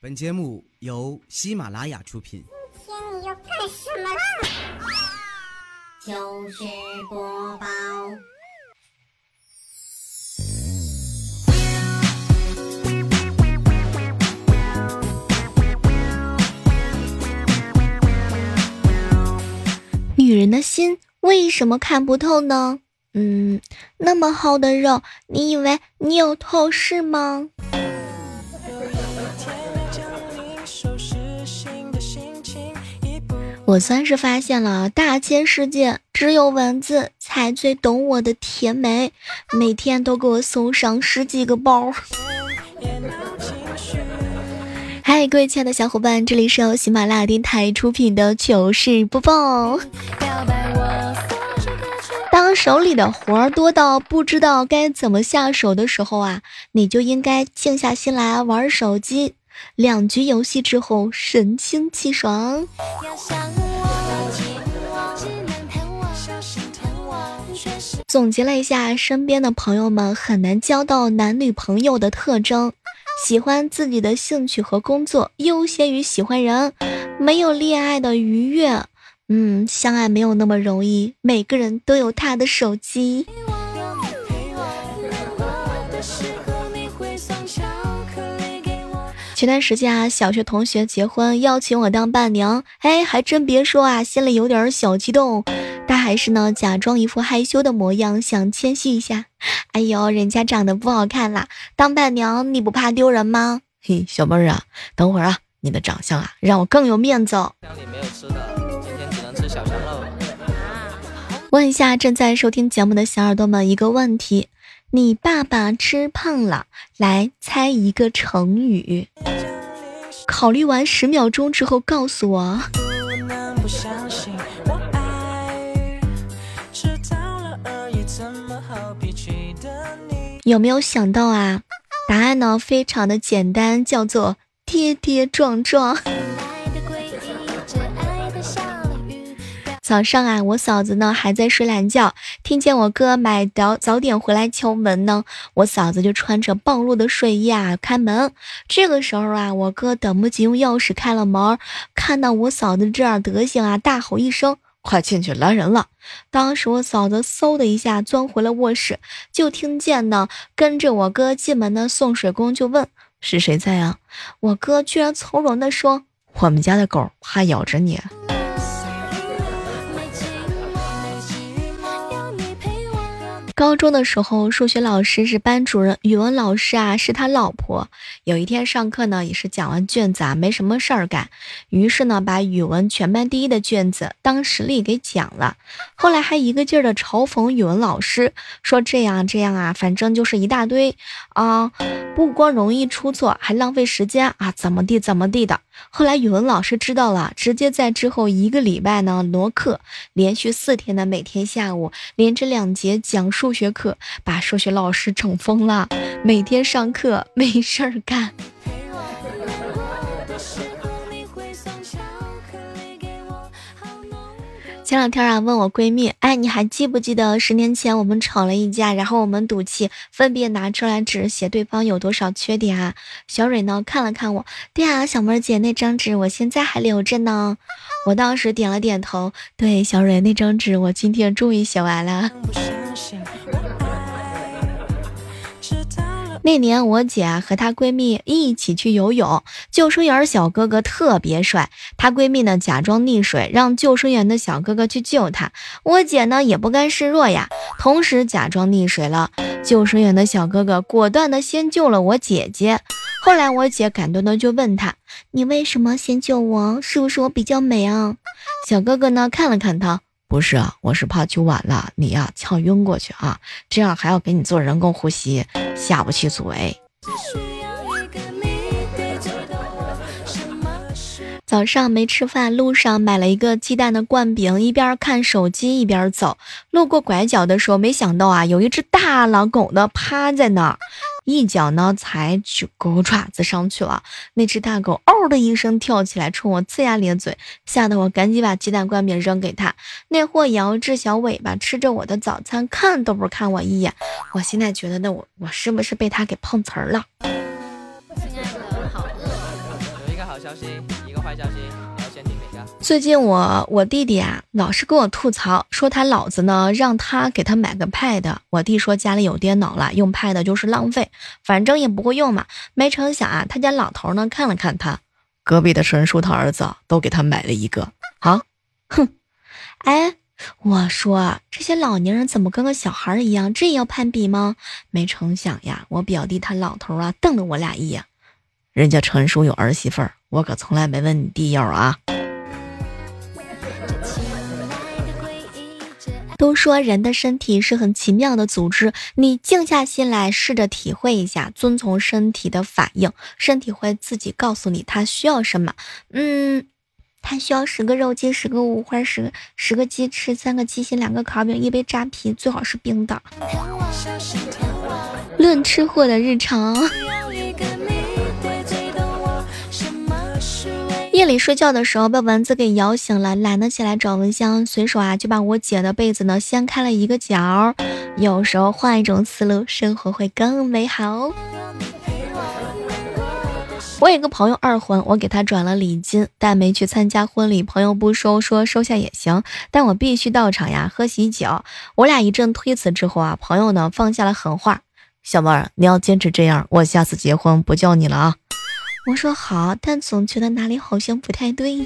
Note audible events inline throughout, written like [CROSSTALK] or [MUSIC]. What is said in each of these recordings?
本节目由喜马拉雅出品。今天你要干什么啦？糗事播报。女人的心为什么看不透呢？嗯，那么厚的肉，你以为你有透视吗？我算是发现了，大千世界只有蚊子才最懂我的甜美，每天都给我送上十几个包。嗨，各位亲爱的小伙伴，这里是由喜马拉雅电台出品的糗事播报。当手里的活儿多到不知道该怎么下手的时候啊，你就应该静下心来玩手机。两局游戏之后，神清气爽。总结了一下，身边的朋友们很难交到男女朋友的特征。喜欢自己的兴趣和工作优先于喜欢人，没有恋爱的愉悦，嗯，相爱没有那么容易。每个人都有他的手机。前段时间啊，小学同学结婚，邀请我当伴娘，哎，还真别说啊，心里有点小激动。但还是呢，假装一副害羞的模样，想谦虚一下。哎呦，人家长得不好看啦，当伴娘你不怕丢人吗？嘿，小妹儿啊，等会儿啊，你的长相啊，让我更有面子。家里没有吃的，今天只能吃小香肉。问一下正在收听节目的小耳朵们一个问题：你爸爸吃胖了，来猜一个成语。考虑完十秒钟之后告诉我。有没有想到啊？答案呢，非常的简单，叫做跌跌撞撞。早上啊，我嫂子呢还在睡懒觉，听见我哥买早早点回来敲门呢，我嫂子就穿着暴露的睡衣啊开门。这个时候啊，我哥等不及用钥匙开了门，看到我嫂子这样德行啊，大吼一声。快进去，来人了！当时我嫂子嗖的一下钻回了卧室，就听见呢，跟着我哥进门的送水工就问是谁在啊？我哥居然从容的说：“我们家的狗怕咬着你。”高中的时候，数学老师是班主任，语文老师啊是他老婆。有一天上课呢，也是讲完卷子啊，没什么事儿干，于是呢，把语文全班第一的卷子当实例给讲了。后来还一个劲儿的嘲讽语文老师，说这样这样啊，反正就是一大堆啊，不光容易出错，还浪费时间啊，怎么地怎么地的。后来语文老师知道了，直接在之后一个礼拜呢挪课，连续四天的每天下午连着两节讲述数学课，把数学老师整疯了，每天上课没事儿干。前两天啊，问我闺蜜，哎，你还记不记得十年前我们吵了一架，然后我们赌气分别拿出来纸写对方有多少缺点啊？小蕊呢看了看我，对啊，小妹姐那张纸我现在还留着呢。我当时点了点头，对，小蕊那张纸我今天终于写完了。那年我姐和她闺蜜一起去游泳，救生员小哥哥特别帅，她闺蜜呢假装溺水，让救生员的小哥哥去救她。我姐呢也不甘示弱呀，同时假装溺水了。救生员的小哥哥果断的先救了我姐姐。后来我姐感动的就问他：“你为什么先救我？是不是我比较美啊？”小哥哥呢看了看他。不是，我是怕灸晚了，你呀呛晕过去啊，这样还要给你做人工呼吸，下不去嘴。早上没吃饭，路上买了一个鸡蛋的灌饼，一边看手机一边走。路过拐角的时候，没想到啊，有一只大狼狗呢趴在那儿。一脚呢踩去狗爪子上去了，那只大狗嗷的一声跳起来，冲我呲牙咧嘴，吓得我赶紧把鸡蛋灌饼扔给他。那货摇着小尾巴吃着我的早餐，看都不看我一眼。我现在觉得，那我我是不是被他给碰瓷儿了？亲爱的，好饿。有一个好消息，坏消息，你要先听哪个？最近我我弟弟啊，老是跟我吐槽，说他老子呢让他给他买个 Pad。我弟说家里有电脑了，用 Pad 就是浪费，反正也不会用嘛。没成想啊，他家老头呢看了看他，隔壁的陈叔他儿子都给他买了一个啊，哼，哎。我说这些老年人怎么跟个小孩一样？这也要攀比吗？没成想呀，我表弟他老头啊，瞪了我俩一眼。人家陈叔有儿媳妇儿，我可从来没问你弟要啊。都说人的身体是很奇妙的组织，你静下心来试着体会一下，遵从身体的反应，身体会自己告诉你它需要什么。嗯。它需要十个肉鸡，十个五花，十个十个鸡翅，三个鸡心，两个烤饼，一杯扎啤，最好是冰的。论吃货的日常。夜里睡觉的时候被蚊子给咬醒了，懒得起来找蚊香，随手啊就把我姐的被子呢掀开了一个角。有时候换一种思路，生活会更美好。我有个朋友二婚，我给他转了礼金，但没去参加婚礼。朋友不收，说收下也行，但我必须到场呀，喝喜酒。我俩一阵推辞之后啊，朋友呢放下了狠话：“小妹儿，你要坚持这样，我下次结婚不叫你了啊。”我说好，但总觉得哪里好像不太对。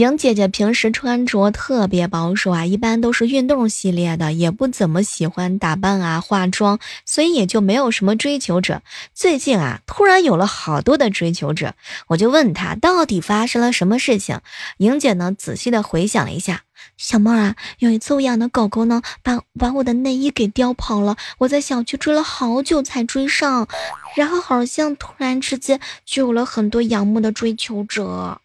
莹姐姐平时穿着特别保守啊，一般都是运动系列的，也不怎么喜欢打扮啊、化妆，所以也就没有什么追求者。最近啊，突然有了好多的追求者，我就问她到底发生了什么事情。莹姐呢，仔细的回想了一下，小妹啊，有一次我养的狗狗呢，把把我的内衣给叼跑了，我在小区追了好久才追上，然后好像突然之间就有了很多仰慕的追求者。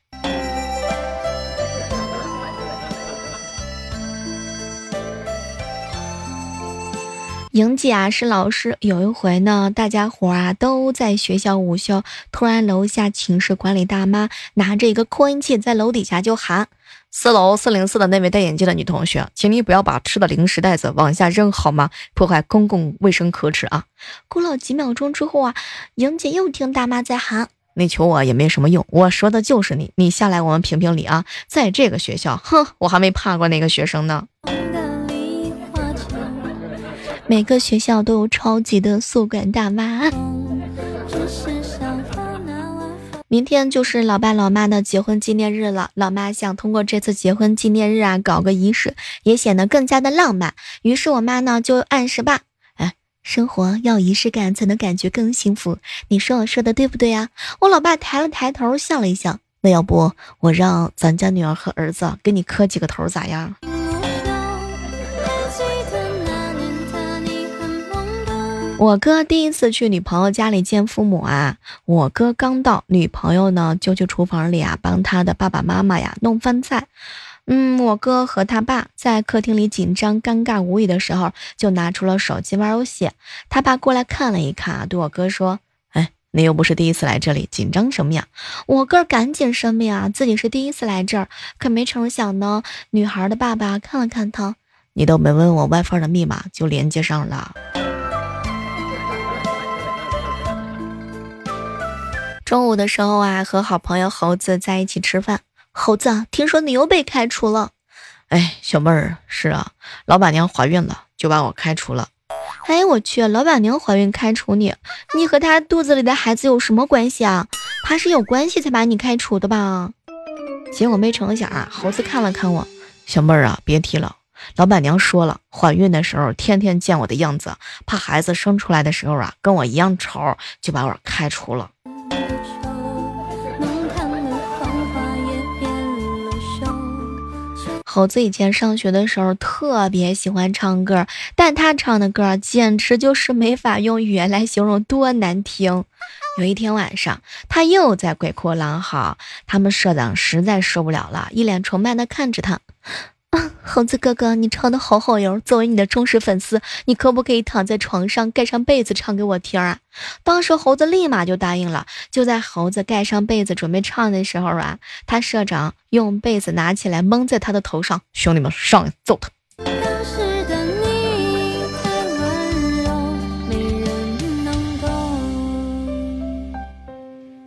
莹姐啊是老师，有一回呢，大家伙啊都在学校午休，突然楼下寝室管理大妈拿着一个扩音器在楼底下就喊：“四楼四零四的那位戴眼镜的女同学，请你不要把吃的零食袋子往下扔好吗？破坏公共卫生可耻啊！” [LAUGHS] 过了几秒钟之后啊，莹姐又听大妈在喊：“你求我也没什么用，我说的就是你，你下来我们评评理啊！在这个学校，哼，我还没怕过那个学生呢。”每个学校都有超级的宿管大妈。明天就是老爸老妈的结婚纪念日了，老妈想通过这次结婚纪念日啊，搞个仪式，也显得更加的浪漫。于是我妈呢就暗示爸，哎，生活要仪式感才能感觉更幸福。你说我说的对不对呀？我老爸抬了抬头，笑了一笑。那要不我让咱家女儿和儿子给你磕几个头，咋样？我哥第一次去女朋友家里见父母啊，我哥刚到，女朋友呢就去厨房里啊帮他的爸爸妈妈呀弄饭菜。嗯，我哥和他爸在客厅里紧张、尴尬、无语的时候，就拿出了手机玩游戏。他爸过来看了一看啊，对我哥说：“哎，你又不是第一次来这里，紧张什么呀？”我哥赶紧声明啊，自己是第一次来这儿。可没成想呢，女孩的爸爸看了看他，你都没问我 WiFi 的密码就连接上了。中午的时候啊，和好朋友猴子在一起吃饭。猴子，听说你又被开除了？哎，小妹儿，是啊，老板娘怀孕了，就把我开除了。哎，我去，老板娘怀孕开除你，你和她肚子里的孩子有什么关系啊？怕是有关系才把你开除的吧？结果没成想啊，猴子看了看我，小妹儿啊，别提了，老板娘说了，怀孕的时候天天见我的样子，怕孩子生出来的时候啊跟我一样丑，就把我开除了。猴子以前上学的时候特别喜欢唱歌，但他唱的歌简直就是没法用语言来形容，多难听。有一天晚上，他又在鬼哭狼嚎，他们社长实在受不了了，一脸崇拜的看着他。[LAUGHS] 猴子哥哥，你唱的好好哟！作为你的忠实粉丝，你可不可以躺在床上盖上被子唱给我听啊？当时猴子立马就答应了。就在猴子盖上被子准备唱的时候啊，他社长用被子拿起来蒙在他的头上。兄弟们，上来揍他！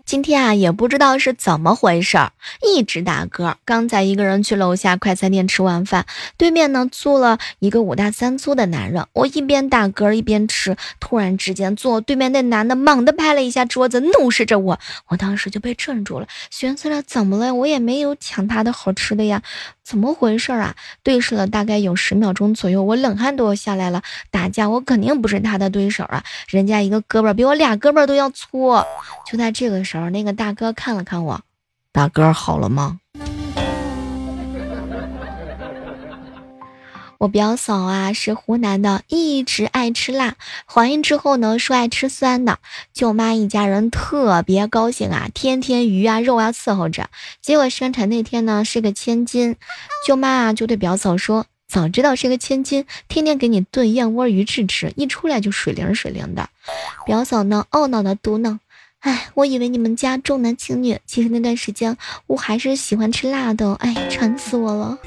今天啊，也不知道是怎么回事儿，一直打嗝。刚才一个人去楼下快餐店吃晚饭，对面呢坐了一个五大三粗的男人。我一边打嗝一边吃，突然之间坐对面那男的猛地拍了一下桌子，怒视着我。我当时就被震住了，寻思着怎么了？我也没有抢他的好吃的呀，怎么回事啊？对视了大概有十秒钟左右，我冷汗都要下来了。打架我肯定不是他的对手啊，人家一个胳膊比我俩胳膊都要粗。就在这个时候，那个大哥看了看我，大哥好了吗？我表嫂啊是湖南的，一直爱吃辣，怀孕之后呢说爱吃酸的。舅妈一家人特别高兴啊，天天鱼啊肉啊伺候着。结果生产那天呢是个千金，舅妈啊就对表嫂说：“早知道是个千金，天天给你炖燕窝鱼翅吃，一出来就水灵水灵的。”表嫂呢懊恼的嘟囔。哎，我以为你们家重男轻女，其实那段时间我还是喜欢吃辣的。哎，馋死我了。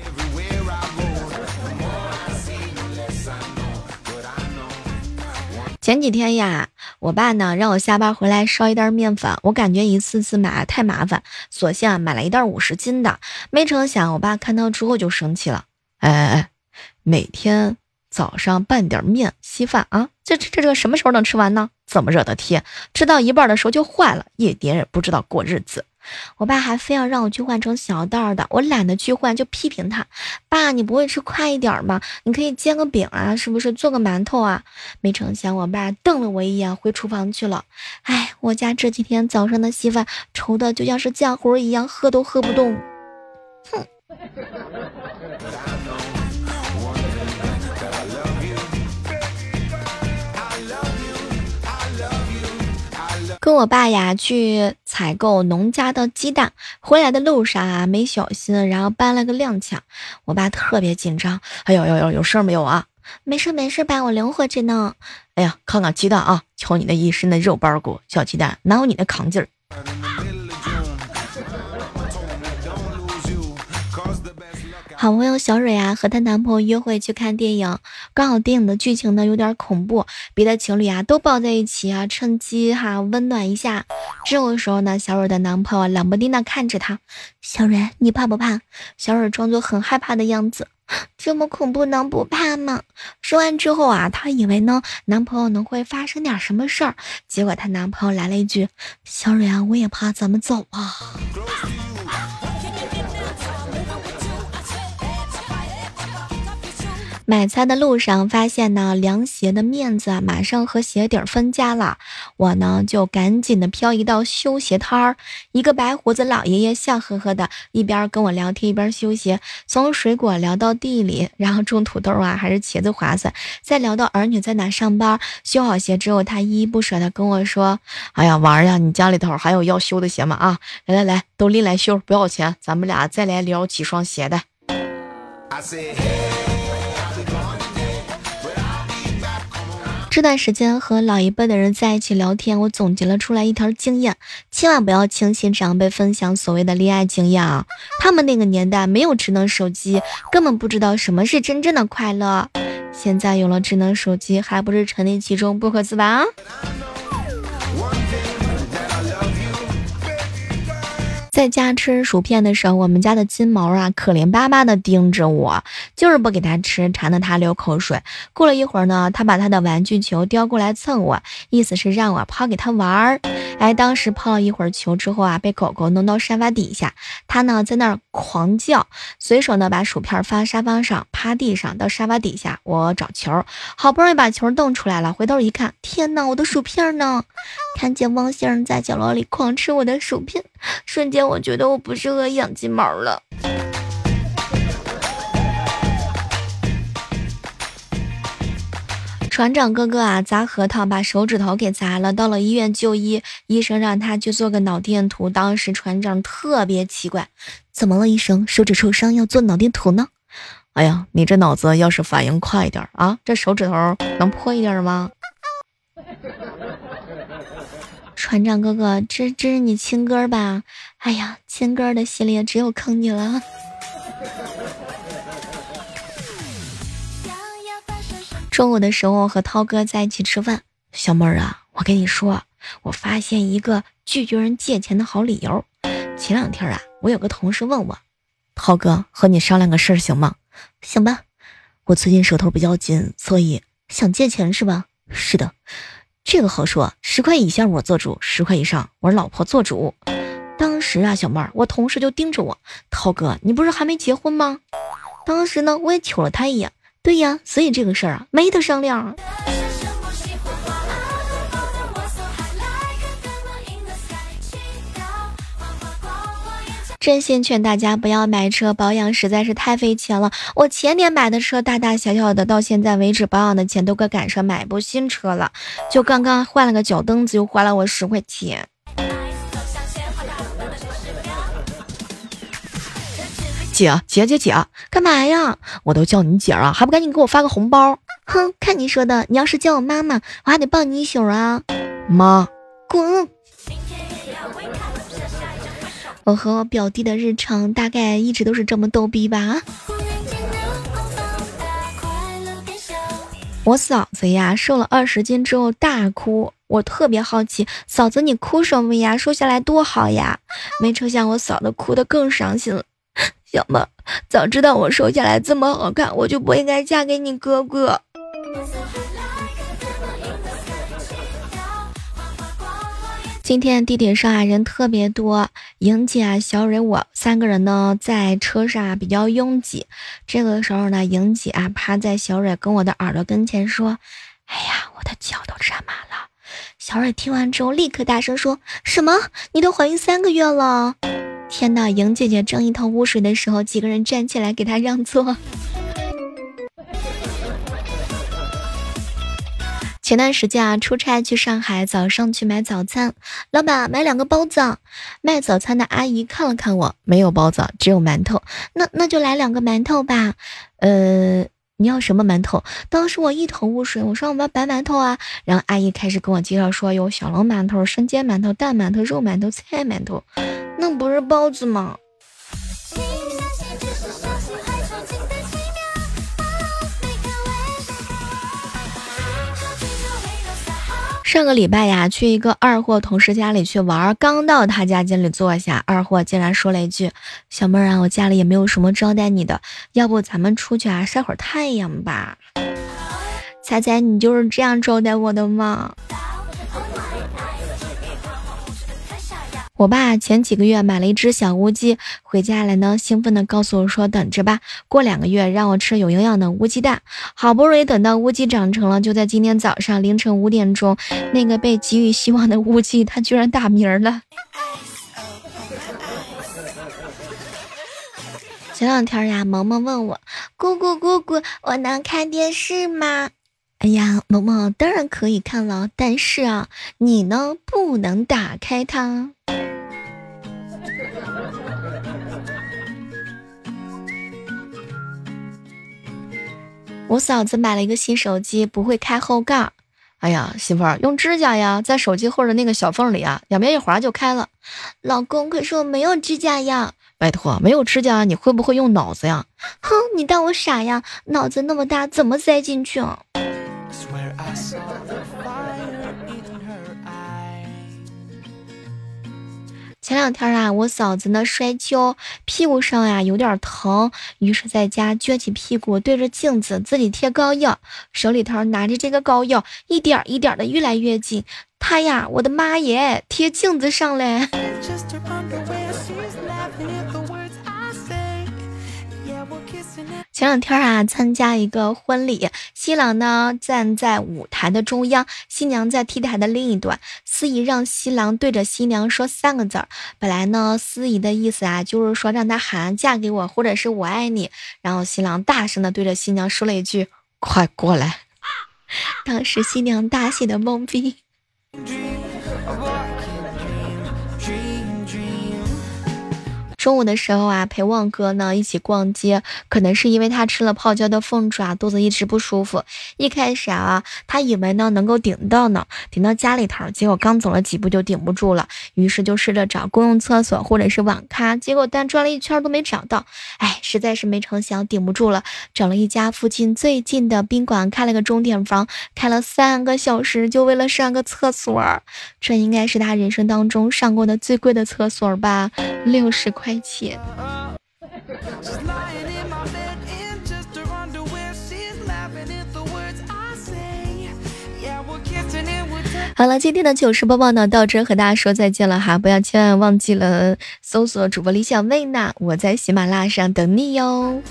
前几天呀，我爸呢让我下班回来烧一袋面粉，我感觉一次次买太麻烦，索性啊买了一袋五十斤的。没成想，我爸看到之后就生气了。哎哎哎，每天。早上拌点面稀饭啊，这这这这什么时候能吃完呢？这么热的天，吃到一半的时候就坏了，一点也不知道过日子。我爸还非要让我去换成小袋的，我懒得去换，就批评他：“爸，你不会吃快一点吗？你可以煎个饼啊，是不是做个馒头啊？”没成想，我爸瞪了我一眼，回厨房去了。哎，我家这几天早上的稀饭稠的就像是浆糊一样，喝都喝不动。哼。跟我爸呀去采购农家的鸡蛋，回来的路上啊没小心，然后搬了个踉跄，我爸特别紧张。哎呦呦呦，有事没有啊？没事没事，吧，我灵活着呢。哎呀，看看鸡蛋啊，瞧你那一身的肉包骨，小鸡蛋哪有你那扛劲儿？好朋友小蕊啊，和她男朋友约会去看电影，刚好电影的剧情呢有点恐怖，别的情侣啊都抱在一起啊，趁机哈温暖一下。这个时候呢，小蕊的男朋友冷不丁的看着她，小蕊你怕不怕？小蕊装作很害怕的样子，这么恐怖能不怕吗？说完之后啊，她以为呢男朋友能会发生点什么事儿，结果她男朋友来了一句，小蕊啊，我也怕，咱们走啊。买菜的路上发现呢，凉鞋的面子啊，马上和鞋底分家了。我呢就赶紧的漂移到修鞋摊儿，一个白胡子老爷爷笑呵呵的，一边跟我聊天一边修鞋，从水果聊到地里，然后种土豆啊还是茄子划算，再聊到儿女在哪上班。修好鞋之后，他依依不舍的跟我说：“哎呀，娃儿呀，你家里头还有要修的鞋吗？啊，来来来，都拎来修，不要钱，咱们俩再来聊几双鞋的。”这段时间和老一辈的人在一起聊天，我总结了出来一条经验：千万不要轻信长辈分享所谓的恋爱经验啊！他们那个年代没有智能手机，根本不知道什么是真正的快乐。现在有了智能手机，还不是沉溺其中不可自拔？在家吃薯片的时候，我们家的金毛啊，可怜巴巴的盯着我，就是不给他吃，馋得他流口水。过了一会儿呢，他把他的玩具球叼过来蹭我，意思是让我抛给他玩儿。哎，当时抛了一会儿球之后啊，被狗狗弄到沙发底下，他呢在那儿狂叫，随手呢把薯片放沙发上，趴地上到沙发底下，我找球，好不容易把球弄出来了，回头一看，天哪，我的薯片呢？看见汪先生在角落里狂吃我的薯片，瞬间。我觉得我不适合养金毛了。船长哥哥啊，砸核桃把手指头给砸了，到了医院就医，医生让他去做个脑电图。当时船长特别奇怪，怎么了？医生，手指受伤要做脑电图呢？哎呀，你这脑子要是反应快一点啊，这手指头能破一点吗？船长哥哥，这这是你亲哥吧？哎呀，亲哥的系列只有坑你了。中午的时候和涛哥在一起吃饭，小妹儿啊，我跟你说，我发现一个拒绝人借钱的好理由。前两天啊，我有个同事问我，涛哥和你商量个事儿行吗？行吧，我最近手头比较紧，所以想借钱是吧？是的，这个好说，十块以下我做主，十块以上我老婆做主。当时啊，小妹儿，我同事就盯着我，涛哥，你不是还没结婚吗？当时呢，我也瞅了他一眼，对呀，所以这个事儿啊，没得商量。真心劝大家不要买车保养，实在是太费钱了。我前年买的车，大大小小的，到现在为止保养的钱都快赶上买部新车了。就刚刚换了个脚蹬子，又花了我十块钱。姐姐姐姐，干嘛呀？我都叫你姐啊，还不赶紧给我发个红包？哼，看你说的，你要是叫我妈妈，我还得抱你一宿啊！妈，滚！我和我表弟的日常大概一直都是这么逗逼吧。我嫂子呀，瘦了二十斤之后大哭，我特别好奇，嫂子你哭什么呀？瘦下来多好呀！没成想我嫂子哭得更伤心了。小妹，早知道我瘦下来这么好看，我就不应该嫁给你哥哥。今天地铁上啊人特别多，莹姐啊、小蕊我三个人呢在车上啊比较拥挤。这个时候呢，莹姐啊趴在小蕊跟我的耳朵跟前说：“哎呀，我的脚都站满了。”小蕊听完之后立刻大声说：“什么？你都怀孕三个月了？”天呐，莹姐姐正一头雾水的时候，几个人站起来给她让座。前段时间啊，出差去上海，早上去买早餐，老板买两个包子。卖早餐的阿姨看了看我，没有包子，只有馒头。那那就来两个馒头吧。呃，你要什么馒头？当时我一头雾水，我说我们要白馒头啊。然后阿姨开始跟我介绍说，有小笼馒头、生煎馒头、蛋馒头、肉馒头、菜馒头，那不是包子吗？上个礼拜呀，去一个二货同事家里去玩，刚到他家经理坐下，二货竟然说了一句：“小妹儿啊，我家里也没有什么招待你的，要不咱们出去啊晒会儿太阳吧？”猜猜你就是这样招待我的吗？我爸前几个月买了一只小乌鸡，回家来呢，兴奋的告诉我说：“等着吧，过两个月让我吃有营养的乌鸡蛋。”好不容易等到乌鸡长成了，就在今天早上凌晨五点钟，那个被给予希望的乌鸡，它居然打鸣了。前两天呀，萌萌问我：“姑姑姑姑，我能看电视吗？”哎呀，萌萌当然可以看了，但是啊，你呢不能打开它。我嫂子买了一个新手机，不会开后盖。哎呀，媳妇儿用指甲呀，在手机后的那个小缝里啊，两边一划就开了。老公，可是我没有指甲呀。拜托，没有指甲，你会不会用脑子呀？哼，你当我傻呀？脑子那么大，怎么塞进去啊？前两天啊，我嫂子呢摔跤，屁股上呀有点疼，于是在家撅起屁股对着镜子自己贴膏药，手里头拿着这个膏药，一点一点的越来越紧。她呀，我的妈耶，贴镜子上嘞！前两天啊，参加一个婚礼，新郎呢站在舞台的中央，新娘在 T 台的另一端。司仪让新郎对着新娘说三个字儿。本来呢，司仪的意思啊，就是说让他喊“嫁给我”或者是我爱你。然后新郎大声的对着新娘说了一句：“快过来。[LAUGHS] ”当时新娘大喜的懵逼。[LAUGHS] 中午的时候啊，陪旺哥呢一起逛街，可能是因为他吃了泡椒的凤爪，肚子一直不舒服。一开始啊，他以为呢能够顶到呢，顶到家里头，结果刚走了几步就顶不住了，于是就试着找公用厕所或者是网咖，结果但转了一圈都没找到，哎，实在是没成想顶不住了，找了一家附近最近的宾馆开了个钟点房，开了三个小时就为了上个厕所，这应该是他人生当中上过的最贵的厕所吧，六十块钱。好了，今天的糗事播报呢，到这和大家说再见了哈！不要千万忘记了搜索主播李小妹呢，我在喜马拉雅上等你哟。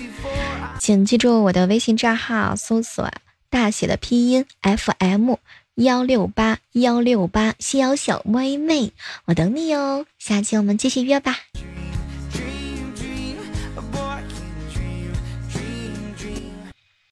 请记住我的微信账号，搜索大写的拼音 FM 幺六八幺六八，西瑶小妹妹，我等你哟。下期我们继续约吧。